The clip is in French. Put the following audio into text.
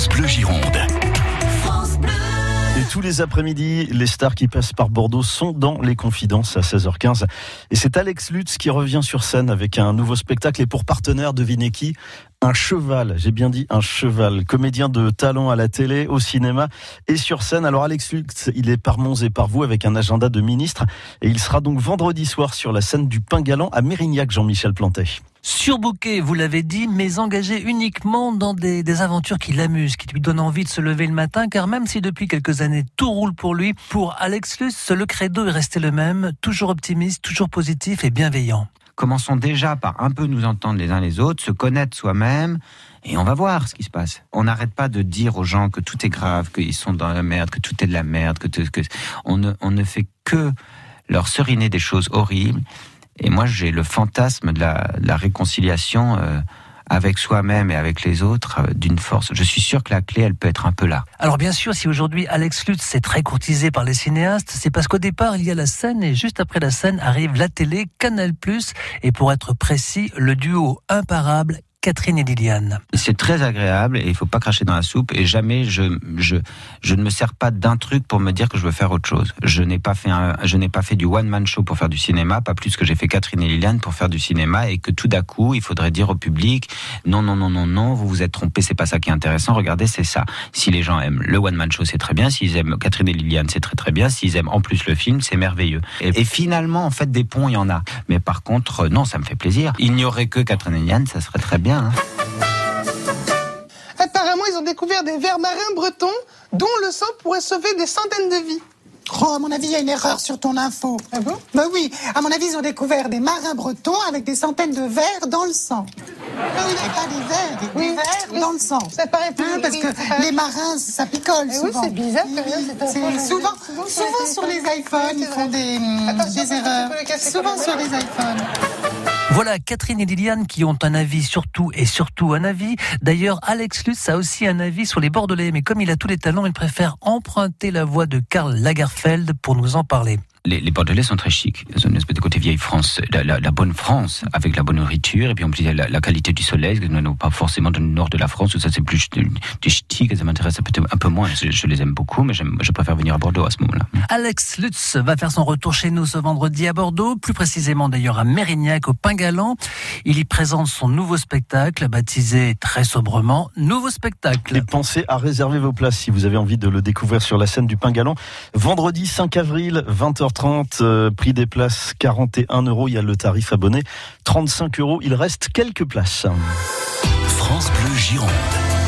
France Bleu Gironde. Et tous les après-midi, les stars qui passent par Bordeaux sont dans les confidences à 16h15. Et c'est Alex Lutz qui revient sur scène avec un nouveau spectacle et pour partenaire, devinez qui? Un cheval, j'ai bien dit un cheval, comédien de talent à la télé, au cinéma et sur scène. Alors Alex Lutz, il est par Mons et par vous avec un agenda de ministre et il sera donc vendredi soir sur la scène du Pain Galant à Mérignac, Jean-Michel Plantet. Surbooké, vous l'avez dit, mais engagé uniquement dans des, des aventures qui l'amusent, qui lui donnent envie de se lever le matin, car même si depuis quelques années tout roule pour lui, pour Alex Lutz, le credo est resté le même, toujours optimiste, toujours positif et bienveillant. Commençons déjà par un peu nous entendre les uns les autres, se connaître soi-même, et on va voir ce qui se passe. On n'arrête pas de dire aux gens que tout est grave, qu'ils sont dans la merde, que tout est de la merde, que, que on, ne, on ne fait que leur seriner des choses horribles. Et moi, j'ai le fantasme de la, la réconciliation. Euh, avec soi-même et avec les autres euh, d'une force. Je suis sûr que la clé, elle peut être un peu là. Alors bien sûr, si aujourd'hui Alex Lutz est très courtisé par les cinéastes, c'est parce qu'au départ, il y a la scène et juste après la scène arrive la télé, Canal+, et pour être précis, le duo imparable Catherine et Liliane. C'est très agréable et il faut pas cracher dans la soupe et jamais je je je ne me sers pas d'un truc pour me dire que je veux faire autre chose. Je n'ai pas fait je n'ai pas fait du one man show pour faire du cinéma, pas plus que j'ai fait Catherine et Liliane pour faire du cinéma et que tout d'un coup il faudrait dire au public non non non non non vous vous êtes trompé c'est pas ça qui est intéressant regardez c'est ça. Si les gens aiment le one man show c'est très bien, s'ils aiment Catherine et Liliane c'est très très bien, s'ils aiment en plus le film c'est merveilleux. Et, et, finalement en fait des ponts il y en a, mais par contre non ça me fait plaisir. Il n'y aurait que Catherine et Liliane ça serait très bien. Hein. Apparemment, ils ont découvert des vers marins bretons dont le sang pourrait sauver des centaines de vies. Oh, à mon avis, il y a une erreur sur ton info. Ah bon? Bah oui, à mon avis, ils ont découvert des marins bretons avec des centaines de vers dans le sang. Ah oui, Pas des vers, des, Oui, des vers oui, dans le sang. ça paraît plus- Hein, parce oui, que paraît- les marins, ça picole Eh oui, souvent. c'est bizarre, c'est souvent. Souvent sur souvent les sur les iPhones, Oui, ils font des, des erreurs. Souvent sur les iPhones. Voilà, Catherine et Liliane qui ont un avis sur tout et surtout un avis. D'ailleurs, Alex Lutz a aussi un avis sur les Bordelais, mais comme il a tous les talents, il préfère emprunter la voix de Karl Lagerfeld pour nous en parler. Les, les Bordelais sont très chics. Ils ont une espèce de côté vieille France, la, la, la bonne France, avec la bonne nourriture, et puis en plus il y a la, la qualité du soleil, que nous n'avons pas forcément dans le nord de la France, où ça c'est plus du, du ch'ti, que ça m'intéresse peut-être un peu moins. Je, je les aime beaucoup, mais j'aime- je préfère venir à Bordeaux à ce moment-là. Alex Lutz va faire son retour chez nous ce vendredi à Bordeaux, plus précisément d'ailleurs à Mérignac, au Pingalan. Il y présente son nouveau spectacle, baptisé très sobrement Nouveau spectacle. Et pensez à réserver vos places si vous avez envie de le découvrir sur la scène du Pain Galant. Vendredi 5 avril, 20h30, euh, prix des places 41 euros. Il y a le tarif abonné 35 euros. Il reste quelques places. France Bleu Gironde.